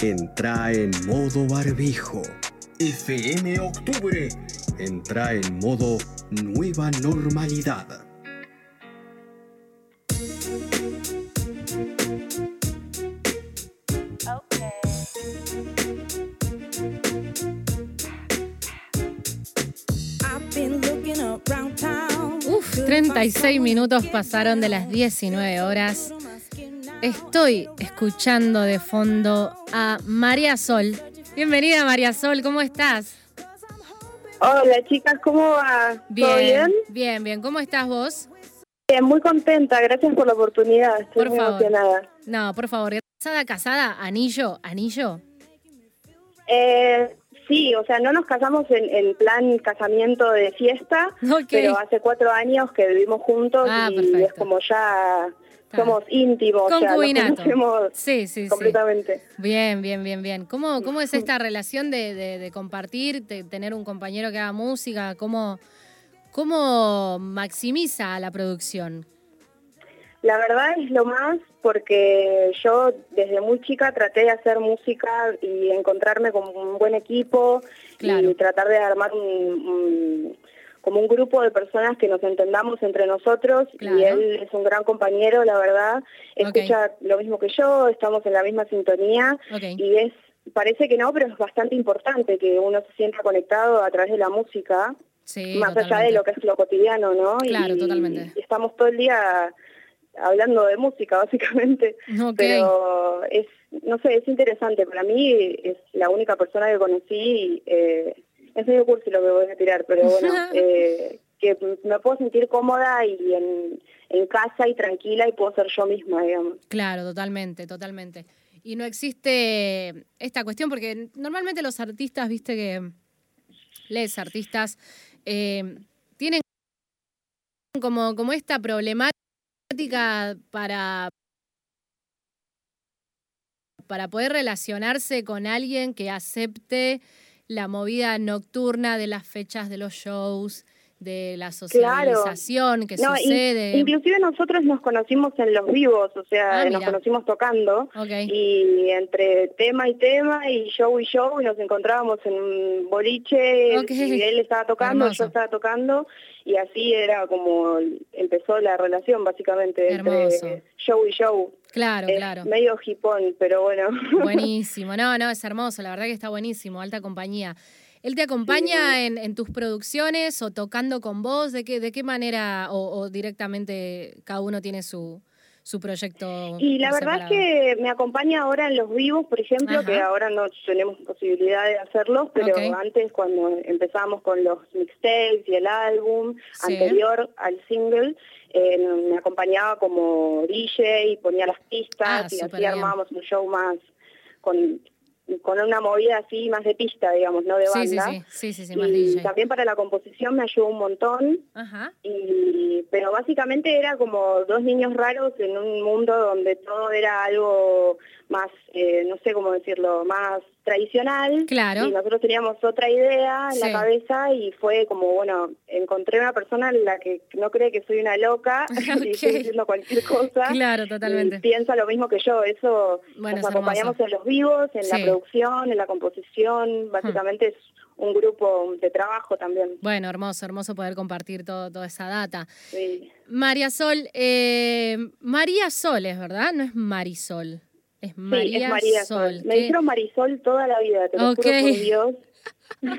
entra en modo barbijo. FM Octubre entra en modo nueva normalidad. Uf, 36 minutos pasaron de las 19 horas. Estoy escuchando de fondo a María Sol. Bienvenida María Sol, ¿cómo estás? Hola chicas, ¿cómo va? Bien, ¿Todo bien? bien, bien. ¿Cómo estás vos? Bien, muy contenta, gracias por la oportunidad, estoy Por muy favor. emocionada. No, por favor. ¿Casada, casada? ¿Anillo? ¿Anillo? Eh, sí, o sea, no nos casamos en, en plan casamiento de fiesta, pero hace cuatro años que vivimos juntos Ah, y perfecto. es como ya. Somos íntimos, Concubinato. conocemos Sí, sí, sí. completamente. Bien, bien, bien, bien. ¿Cómo, cómo es esta relación de, de- de compartir, de tener un compañero que haga música? ¿Cómo, cómo maximiza la producción? La verdad es lo más porque yo desde muy chica traté de hacer música y encontrarme con un buen equipo Claro. y tratar de armar un, un- como un grupo de personas que nos entendamos entre nosotros Claro. y él es un gran compañero, la verdad, escucha lo mismo que yo, estamos en la misma sintonía y es parece que no, pero es bastante importante que uno se sienta conectado a través de la música Sí, más allá de lo que es lo cotidiano, ¿no? Claro, y, totalmente. y estamos todo el día hablando de música, básicamente. Ok. Pero es, no sé, es interesante. Para mí es la única persona que conocí. eh, es medio cursi lo que voy a tirar, pero bueno, eh, que me puedo sentir cómoda y en, en casa y tranquila y puedo ser yo misma, digamos. Claro, totalmente, totalmente. Y no existe esta cuestión, porque normalmente los artistas, viste que les artistas, eh, tienen como, como esta problemática para, para poder relacionarse con alguien que acepte la movida nocturna de las fechas de los shows, de la socialización que No, in- sucede. inclusive nosotros nos conocimos en los vivos, o sea, Ah, nos conocimos tocando. Y entre tema y tema y show y show y nos encontrábamos en un boliche y él estaba tocando, Hermoso. yo estaba tocando y así era como empezó la relación básicamente Hermoso. entre show y show. Claro, es claro. medio hipón, pero bueno. Buenísimo, no, no, es hermoso, la verdad que está buenísimo, alta compañía. ¿Él te acompaña en, en tus producciones o tocando con vos? ¿De qué, de qué manera o, o directamente cada uno tiene su, su proyecto? Y la verdad es que me acompaña ahora en los vivos, por ejemplo, Ajá. que ahora no tenemos posibilidad de hacerlos, pero antes cuando empezamos con los mixtapes y el álbum Sí. anterior al single, eh, me acompañaba como DJ y ponía las pistas Ah, y así bien. armábamos un show más con, con una movida así más de pista, digamos, no de banda. sí, sí, sí, sí, más y también para la composición me ayudó un montón. Ajá, Y, pero básicamente era como dos niños raros en un mundo donde todo era algo más, eh, no sé cómo decirlo, más tradicional. Claro. Y nosotros teníamos otra idea en Sí. la cabeza y fue como, bueno, encontré una persona en la que no cree que soy una loca y estoy diciendo cualquier cosa. claro, Y totalmente. piensa lo mismo que yo, eso Bueno, nos es acompañamos hermoso. en los vivos, en Sí. la producción, en la composición, básicamente es un grupo de trabajo también. Bueno, hermoso, hermoso poder compartir todo, toda esa data. Sí. María Sol, eh, María Sol es verdad, no es Marisol. Es María, sí, es María Sol. Me ¿Qué- dijeron Marisol toda la vida, te lo Ok. juro por Dios.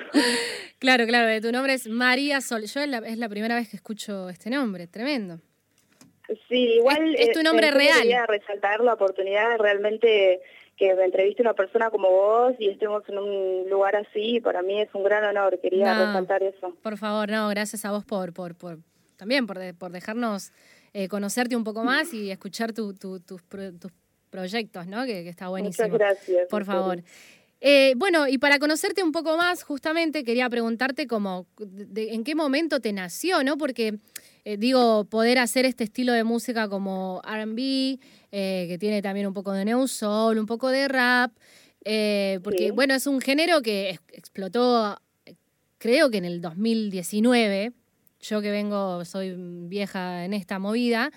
Claro, claro, de tu nombre es María Sol. Yo es la, es la primera vez que escucho este nombre, tremendo. Sí, igual Es- es tu eh, nombre real. Quería resaltar la oportunidad realmente que me entreviste una persona como vos y estemos en un lugar así, para mí es un gran honor, quería No. resaltar eso. Por favor, no, gracias a vos por, por, por también por, de- por dejarnos eh, conocerte un poco más y escuchar tu- tu- tus, tus proyectos, ¿no? Que, que está buenísimo. Muchas gracias. Por favor. Eh, bueno, y para conocerte un poco más, justamente quería preguntarte como de- en qué momento te nació, ¿no? Porque eh, digo, poder hacer este estilo de música como RB, eh, que tiene también un poco de neo soul, un poco de rap, porque Sí. bueno, es un género que es- explotó, creo que en el 2019, yo que vengo, soy vieja en esta movida,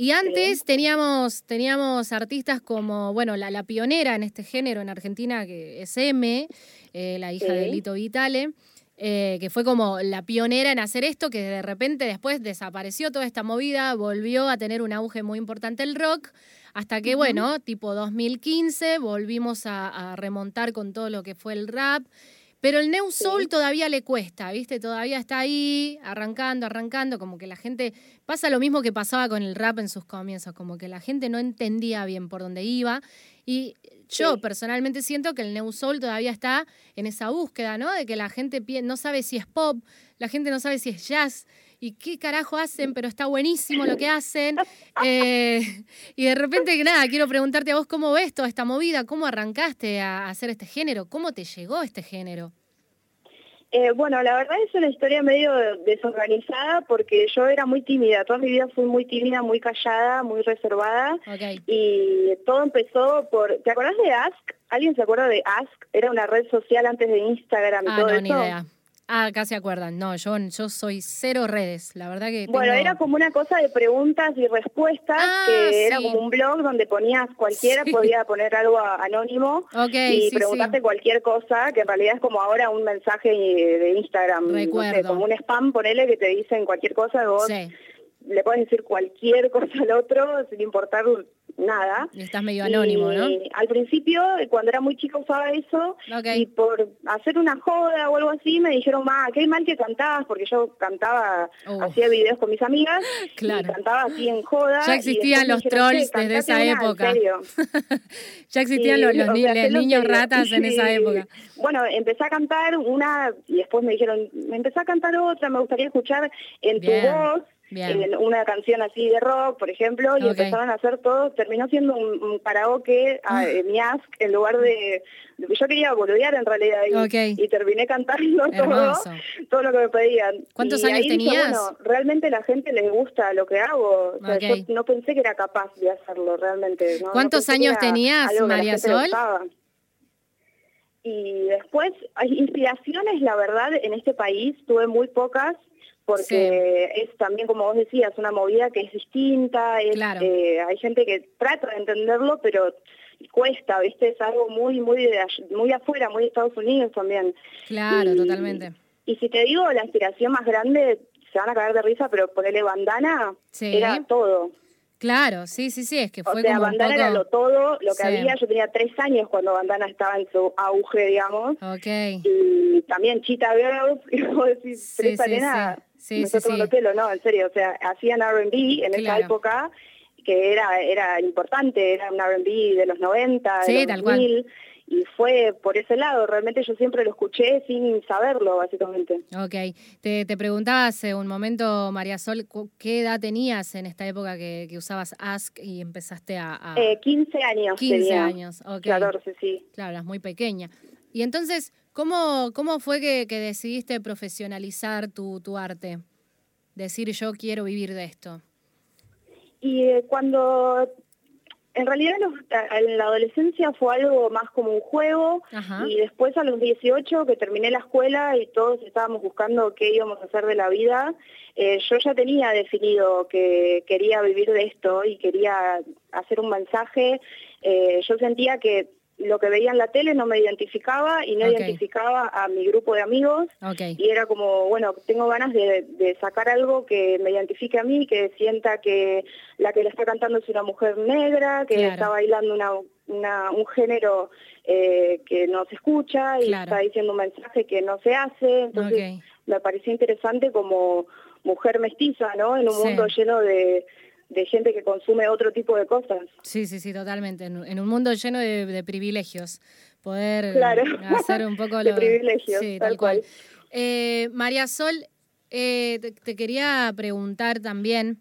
Y antes teníamos, teníamos artistas como, bueno, la, la, pionera en este género en Argentina, que es M, eh, la hija de Lito Vitale. Eh, que fue como la pionera en hacer esto, que de repente después desapareció toda esta movida, volvió a tener un auge muy importante el rock, hasta que, bueno, tipo 2015, volvimos a, remontar con todo lo que fue el rap. Pero el New Soul todavía le cuesta, ¿viste? Todavía está ahí, arrancando, arrancando, como que la gente. Pasa lo mismo que pasaba con el rap en sus comienzos, como que la gente no entendía bien por dónde iba. Y yo personalmente siento que el New Soul todavía está en esa búsqueda, ¿no? De que la gente no sabe si es pop, la gente no sabe si es jazz y qué carajo hacen, pero está buenísimo lo que hacen. Eh, y de repente, nada, quiero preguntarte a vos cómo ves toda esta movida, cómo arrancaste a hacer este género, cómo te llegó este género. Eh, bueno, la verdad es una historia medio desorganizada porque yo era muy tímida, toda mi vida fui muy tímida, muy callada, muy reservada y todo empezó por, ¿te acordás de Ask? ¿Alguien se acuerda de Ask? Era una red social antes de Instagram y ah, todo no, eso. Ni idea. Ah, acá se acuerdan. No, yo, yo soy cero redes. La verdad que. Bueno, era como una cosa de preguntas y respuestas, ah, que era como un blog donde ponías cualquiera, podía poner algo anónimo y preguntarte cualquier cosa, que en realidad es como ahora un mensaje de Instagram. Recuerdo. como un spam, ponele que te dicen cualquier cosa, vos le puedes decir cualquier cosa al otro sin importar nada. estás medio anónimo, ¿no? Al principio, cuando era muy chica usaba eso y por hacer una joda o algo así me dijeron, ma, qué mal que cantabas, porque yo cantaba, hacía videos con mis amigas y cantaba así en joda. Ya existían los trolls desde esa época. ya existían los, niños ratas en esa época. Bueno, empecé a cantar una y después me dijeron, me empecé a cantar otra, me gustaría escuchar en tu voz una canción así de rock, por ejemplo, y empezaron a hacer todo, terminó siendo un, karaoke a, ah. en Yask en lugar de, yo quería boludear en realidad y, terminé cantando todo, todo lo que me pedían. ¿Cuántos años tenías? bueno, realmente la gente le gusta lo que hago, yo no pensé que era capaz de hacerlo realmente. ¿Cuántos años tenías, María Sol? Y después, inspiraciones, la verdad, en este país tuve muy pocas porque es también, como vos decías, una movida que es distinta, eh, hay gente que trata de entenderlo, pero cuesta, ¿viste? Es algo muy, muy, de, muy afuera, muy de Estados Unidos también. Claro, totalmente. Y si te digo la inspiración más grande, se van a caer de risa, pero ponerle bandana era todo. Claro, sí, sí, sí, es que fue o sea, Bandana era lo todo, lo que había, yo tenía tres años cuando Bandana estaba en su auge, digamos. Ok. Y también Cheetah Girls, y vos decís, sí, tres sí, Sí, sí, sí. pelo, no, en serio, o sea, hacían R&B en esa época que era era importante, era un R&B de los 90, de los 2000, y fue por ese lado, realmente yo siempre lo escuché sin saberlo, básicamente. Ok, te, te preguntaba hace un momento, María Sol, ¿qué edad tenías en esta época que, usabas Ask y empezaste a...? Eh, 15 años 15 años, ok. 14, sí. Claro, eras muy pequeña. Y entonces, ¿cómo, cómo fue que, decidiste profesionalizar tu, tu arte? Decir, yo quiero vivir de esto. Y eh, cuando en realidad en la adolescencia fue algo más como un juego y después a los 18 que terminé la escuela y todos estábamos buscando qué íbamos a hacer de la vida, eh, yo ya tenía definido que quería vivir de esto y quería hacer un mensaje. Eh, yo sentía que lo que veía en la tele no me identificaba y no identificaba a mi grupo de amigos. Y era como, bueno, tengo ganas de, sacar algo que me identifique a mí, que sienta que la que le está cantando es una mujer negra, que está bailando una, un género eh, que no se escucha y está diciendo un mensaje que no se hace. Entonces me pareció interesante como mujer mestiza, ¿no? En un mundo lleno de de gente que consume otro tipo de cosas. Sí, sí, sí, totalmente. En, un mundo lleno de, privilegios, poder hacer un poco de privilegios, sí, tal, cual. Eh, María Sol, eh, te, quería preguntar también.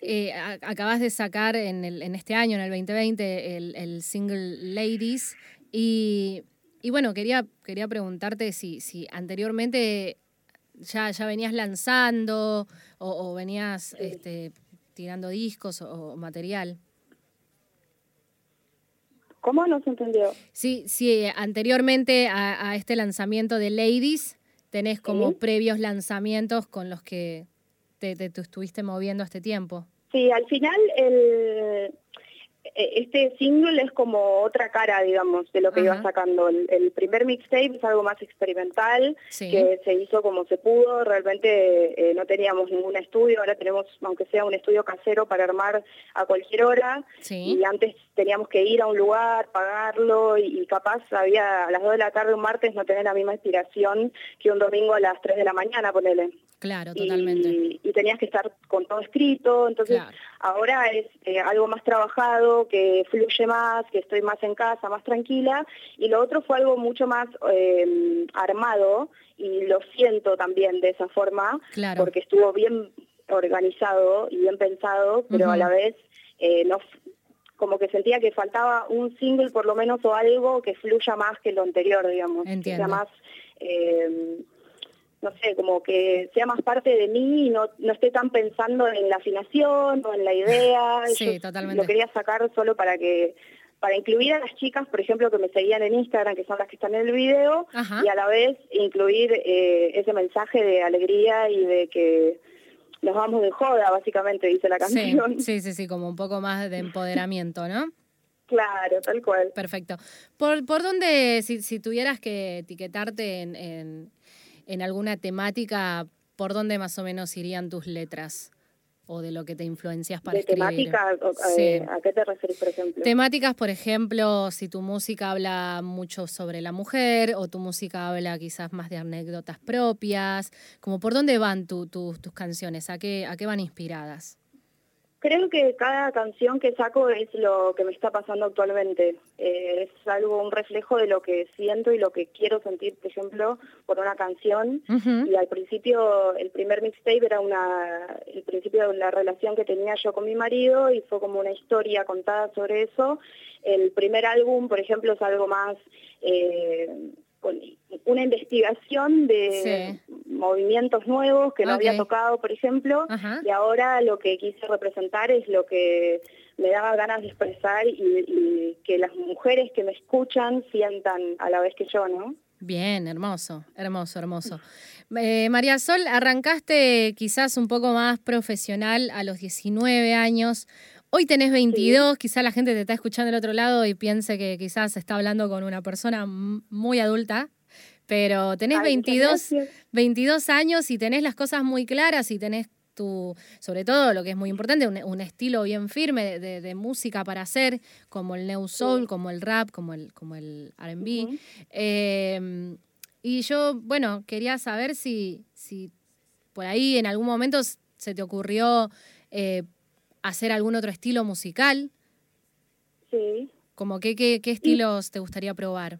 Eh, acabas de sacar en, el, en este año, en el 2020, el, el single Ladies. Y, y, bueno, quería, quería preguntarte si, si anteriormente ya, ya venías lanzando o, venías este, tirando discos o, material. ¿Cómo no se entendió? Sí, sí, anteriormente a, este lanzamiento de Ladies, tenés como previos lanzamientos con los que te, te, estuviste moviendo este tiempo. Sí, al final el, este single es como otra cara, digamos, de lo que iba sacando. El, primer mixtape es algo más experimental, que se hizo como se pudo, realmente eh, no teníamos ningún estudio, ahora tenemos, aunque sea un estudio casero para armar a cualquier hora, y antes teníamos que ir a un lugar, pagarlo, y, capaz había a las 2 de la tarde un martes no tener la misma inspiración que un domingo a las 3 de la mañana, ponele. Claro, totalmente. Y, tenías que estar con todo escrito, entonces ahora es eh, algo más trabajado, que fluye más, que estoy más en casa, más tranquila, y lo otro fue algo mucho más em, armado, y lo siento también de esa forma, porque estuvo bien organizado y bien pensado, pero a la vez eh, no como que sentía que faltaba un single por lo menos o algo que fluya más que lo anterior, digamos, que sea más... Eh, no sé, como que sea más parte de mí y no, no esté tan pensando en la afinación o en la idea. Sí, totalmente. Lo quería sacar solo para que para incluir a las chicas, por ejemplo, que me seguían en Instagram, que son las que están en el video, y a la vez incluir eh, ese mensaje de alegría y de que nos vamos de joda, básicamente, dice la canción. Sí, sí, sí, como un poco más de empoderamiento, ¿no? Claro, tal cual. Perfecto. ¿Por, por dónde, si, si tuvieras que etiquetarte en, en alguna temática, ¿por dónde más o menos irían tus letras? O de lo que te influencias para ¿De temática? Eh, ¿A qué te refieres, por ejemplo? Temáticas, por ejemplo, si tu música habla mucho sobre la mujer o tu música habla quizás más de anécdotas propias, como por dónde van tus canciones, ¿A qué, ¿a qué van inspiradas? Creo que cada canción que saco es lo que me está pasando actualmente. Eh, es algo, un reflejo de lo que siento y lo que quiero sentir, por ejemplo, por una canción. Y al principio, el primer mixtape era una, el principio de la relación que tenía yo con mi marido y fue como una historia contada sobre eso. El primer álbum, por ejemplo, es algo más... Eh, una investigación de movimientos nuevos que no había tocado, por ejemplo, y ahora lo que quise representar es lo que me daba ganas de expresar y, que las mujeres que me escuchan sientan a la vez que yo, ¿no? Bien, hermoso, hermoso, hermoso. Eh, María Sol, arrancaste quizás un poco más profesional a los 19 años. Hoy tenés 22, quizás la gente te está escuchando del otro lado y piense que quizás está hablando con una persona muy adulta, pero tenés 22, 22 años y tenés las cosas muy claras y tenés tu, sobre todo lo que es muy importante, un, estilo bien firme de, música para hacer, como el New Soul, como el rap, como el, como el RB. Em, y yo, bueno, quería saber si, si por ahí en algún momento se te ocurrió eh, hacer algún otro estilo musical. Sí. Como qué, qué, estilos te gustaría probar?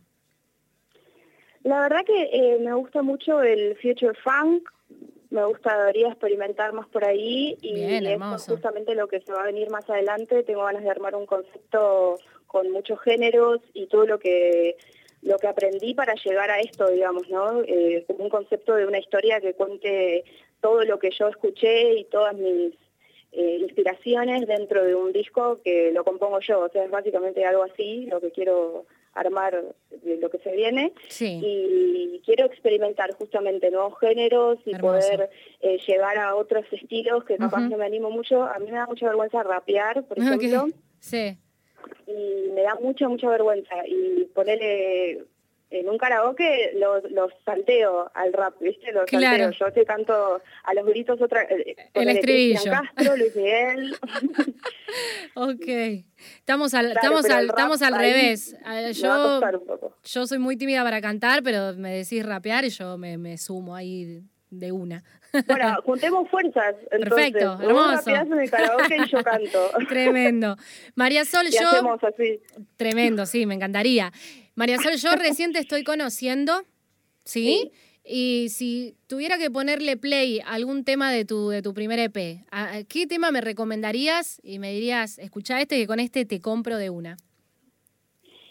La verdad que eh, me gusta mucho el future funk, me gustaría experimentar más por ahí y es justamente lo que se va a venir más adelante. Tengo ganas de armar un concepto con muchos géneros y todo lo que lo que aprendí para llegar a esto, digamos, ¿no? Eh, un concepto de una historia que cuente todo lo que yo escuché y todas mis eh, inspiraciones dentro de un disco que lo compongo yo, o sea, es básicamente algo así, lo que quiero armar de lo que se viene y quiero experimentar justamente nuevos géneros y poder eh, llegar a otros estilos que capaz que me animo mucho. A mí me da mucha vergüenza rapear, por ejemplo. Sí. Y me da mucha, mucha vergüenza. Y ponerle en un karaoke los, los salteo al rap, ¿viste? Los salteo. Yo te canto a los gritos otra... Eh, El estribillo. Castro, Luis Miguel. ok. Estamos al, estamos al, estamos al revés. Yo, yo soy muy tímida para cantar, pero me decís rapear y yo me, me sumo ahí de una. Bueno, juntemos fuerzas. Entonces. Perfecto, hermoso. en el karaoke y yo canto. Tremendo. María Sol, y yo. Así. Tremendo, sí, me encantaría. María Sol, yo recién te estoy conociendo, ¿sí? Y si tuviera que ponerle play a algún tema de tu, de tu primer EP, ¿qué tema me recomendarías? Y me dirías, escucha este que con este te compro de una.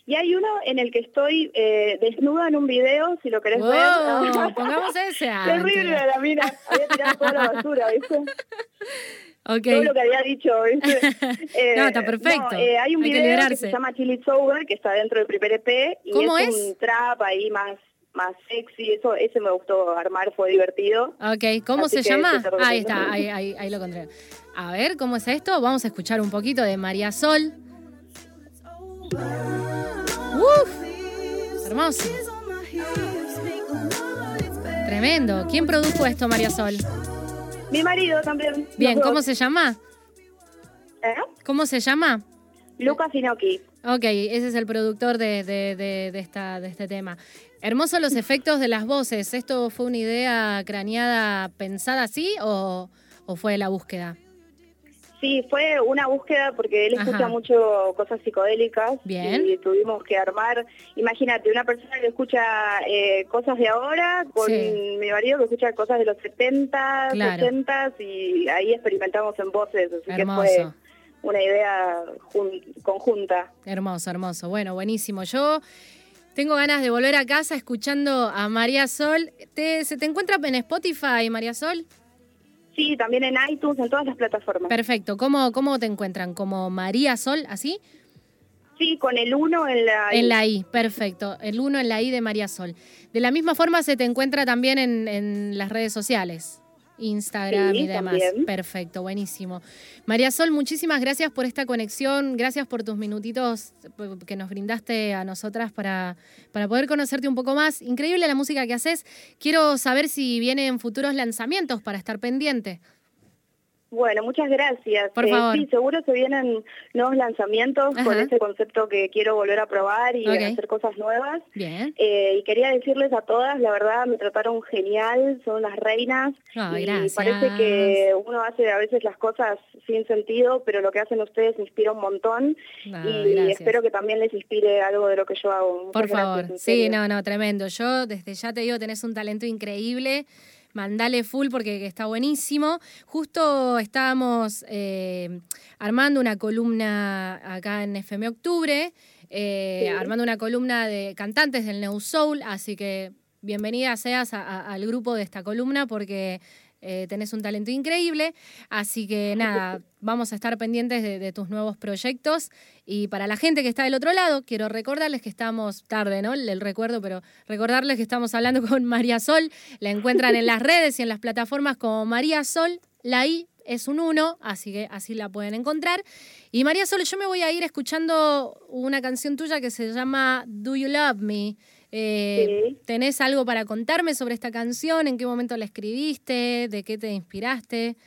Y hay uno en el que estoy eh, desnuda en un video, si lo querés ver. pongamos ese. Terrible la mina. Había tirado toda la basura, ¿viste? Todo lo que había dicho, no, está eh, perfecto. Eh, hay un video que, se llama Chili Sober, que está dentro del primer EP. Y ¿Cómo es, un trap ahí más más sexy, eso ese me gustó armar, fue divertido. Ok, ¿cómo se llama? Ahí está, ahí, ahí, ahí lo encontré. A ver, ¿cómo es esto? Vamos a escuchar un poquito de María Sol. Uf, hermoso. Tremendo. ¿Quién produjo esto, María Sol? Mi marido también. Bien, ¿cómo se llama? ¿Eh? ¿Cómo se llama? Lucas Inoki. Ok, ese es el productor de, de, de, esta, de este tema. Hermosos los efectos de las voces. ¿Esto fue una idea craneada pensada así o, o fue la búsqueda? Sí, fue una búsqueda porque él escucha mucho cosas psicodélicas Bien. y tuvimos que armar, imagínate, una persona que escucha eh, cosas de ahora con mi marido que escucha cosas de los 70, Claro. 80 y ahí experimentamos en voces, así que fue una idea jun- conjunta. Hermoso, hermoso. Bueno, buenísimo. Yo tengo ganas de volver a casa escuchando a María Sol. ¿Te- ¿Se te encuentra en Spotify, María Sol? Sí, también en iTunes, en todas las plataformas. Perfecto. ¿Cómo, cómo te encuentran? ¿Como María Sol, así? Sí, con el uno en la... En la I, perfecto. El uno en la I de María Sol. De la misma forma se te encuentra también en, en las redes sociales. Instagram Sí, y demás. también. Perfecto, buenísimo. María Sol, muchísimas gracias por esta conexión, gracias por tus minutitos que nos brindaste a nosotras para, para poder conocerte un poco más. Increíble la música que haces. Quiero saber si vienen futuros lanzamientos para estar pendiente. Bueno, muchas gracias. Por Eh, favor. Sí, seguro se vienen nuevos lanzamientos con ese concepto que quiero volver a probar y hacer cosas nuevas. Bien. Eh, y quería decirles a todas, la verdad, me trataron genial, son las reinas. Ay, y gracias. parece que uno hace a veces las cosas sin sentido, pero lo que hacen ustedes me inspira un montón. Ay, y gracias. espero que también les inspire algo de lo que yo hago. Muchas Por gracias, favor. en Sí, no, no, tremendo. Yo desde ya te digo, tenés un talento increíble. Mandale full porque está buenísimo. Justo estábamos eh, armando una columna acá en FM Octubre, eh, Sí. armando una columna de cantantes del New Soul, así que bienvenida seas a- a- al grupo de esta columna porque eh, tenés un talento increíble. Así que nada, vamos a estar pendientes de, tus nuevos proyectos. Y para la gente que está del otro lado, quiero recordarles que estamos tarde, ¿no? El recuerdo, pero recordarles que estamos hablando con María Sol. La encuentran en las redes y en las plataformas como María Sol. La I es un 1, así que así la pueden encontrar. Y María Sol, yo me voy a ir escuchando una canción tuya que se llama Do You Love Me. Eh, Sí. ¿Tenés algo para contarme sobre esta canción? ¿En qué momento la escribiste? ¿De qué te inspiraste?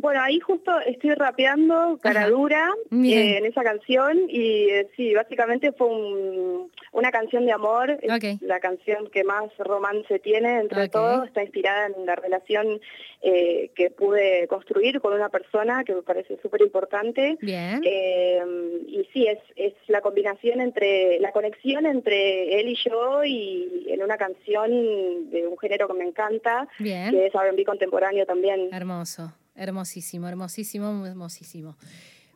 Bueno, ahí justo estoy rapeando cara dura eh, en esa canción y eh, sí, básicamente fue un- una canción de amor, es la canción que más romance tiene entre Ok. todos, está inspirada en la relación eh, que pude construir con una persona que me parece súper importante. Bien. Eh, y sí, es, es la combinación entre, la conexión entre él y yo y en una canción de un género que me encanta, Bien. que es R&B contemporáneo también. Hermoso, hermosísimo, hermosísimo, hermosísimo.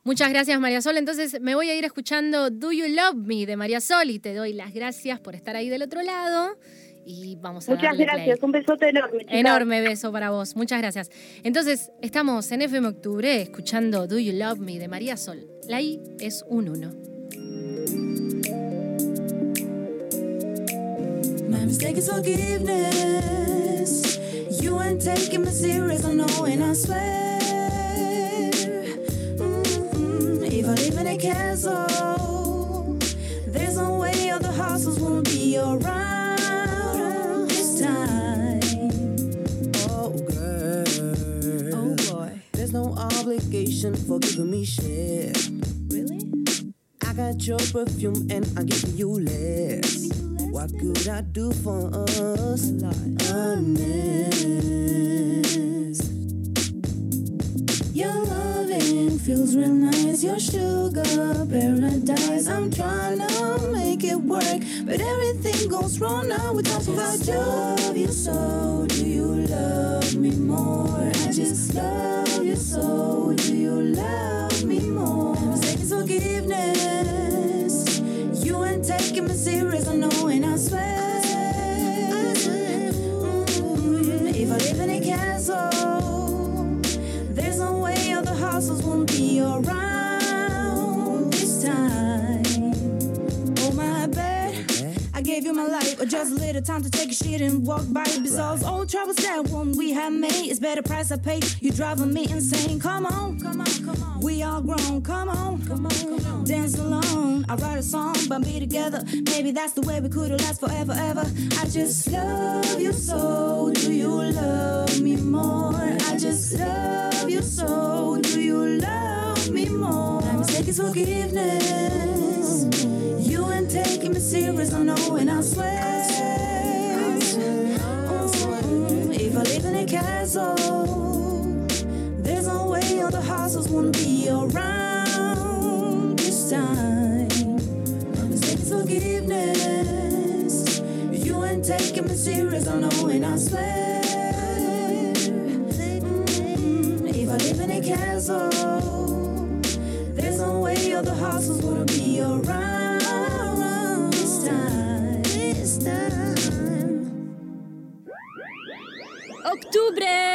Muchas gracias, María Sol. Entonces me voy a ir escuchando Do You Love Me de María Sol y te doy las gracias por estar ahí del otro lado. Y vamos a Muchas darle gracias, play. un besote enorme. chicas. Enorme beso para vos. Muchas gracias. Entonces, estamos en FM Octubre escuchando Do You Love Me de María Sol. La I es un 1. My mistake is forgiveness. You ain't taking me serious, I know, and I swear. mm If I live in a castle, there's no way all other houses will be around this time. Oh, girl. Oh boy, There's no obligation for giving me shit. really? I got your perfume and I give you less. What could I do for us? Honest. Your loving feels real nice. Your sugar paradise. I'm trying to make it work, but everything goes wrong now. We talk about love you so. Do you love me more? I just love you so. Do you love me more? I'm taking forgiveness. You ain't taking me serious, I know, alright. Gave you my life, or just a little time to take a shit and walk by. Besides all troubles that one we have made, it's better price I pay. You driving me insane. Come on, come on, come on. We all grown. Come on, come on, come on. Dance alone. I write a song, but be together. Maybe that's the way we could last forever, ever. I just love you so. Do you love me more? I just love you so. Do you love me more? My mistake is forgiveness. Taking me serious, I know, and I swear. Mm, If I live in a castle, there's no way all the houses won't be around this time. Is forgiveness. You ain't taking me serious, I know, and I swear. If I live in a castle, there's no way all the houses wouldn't be around time. ¡Octubre!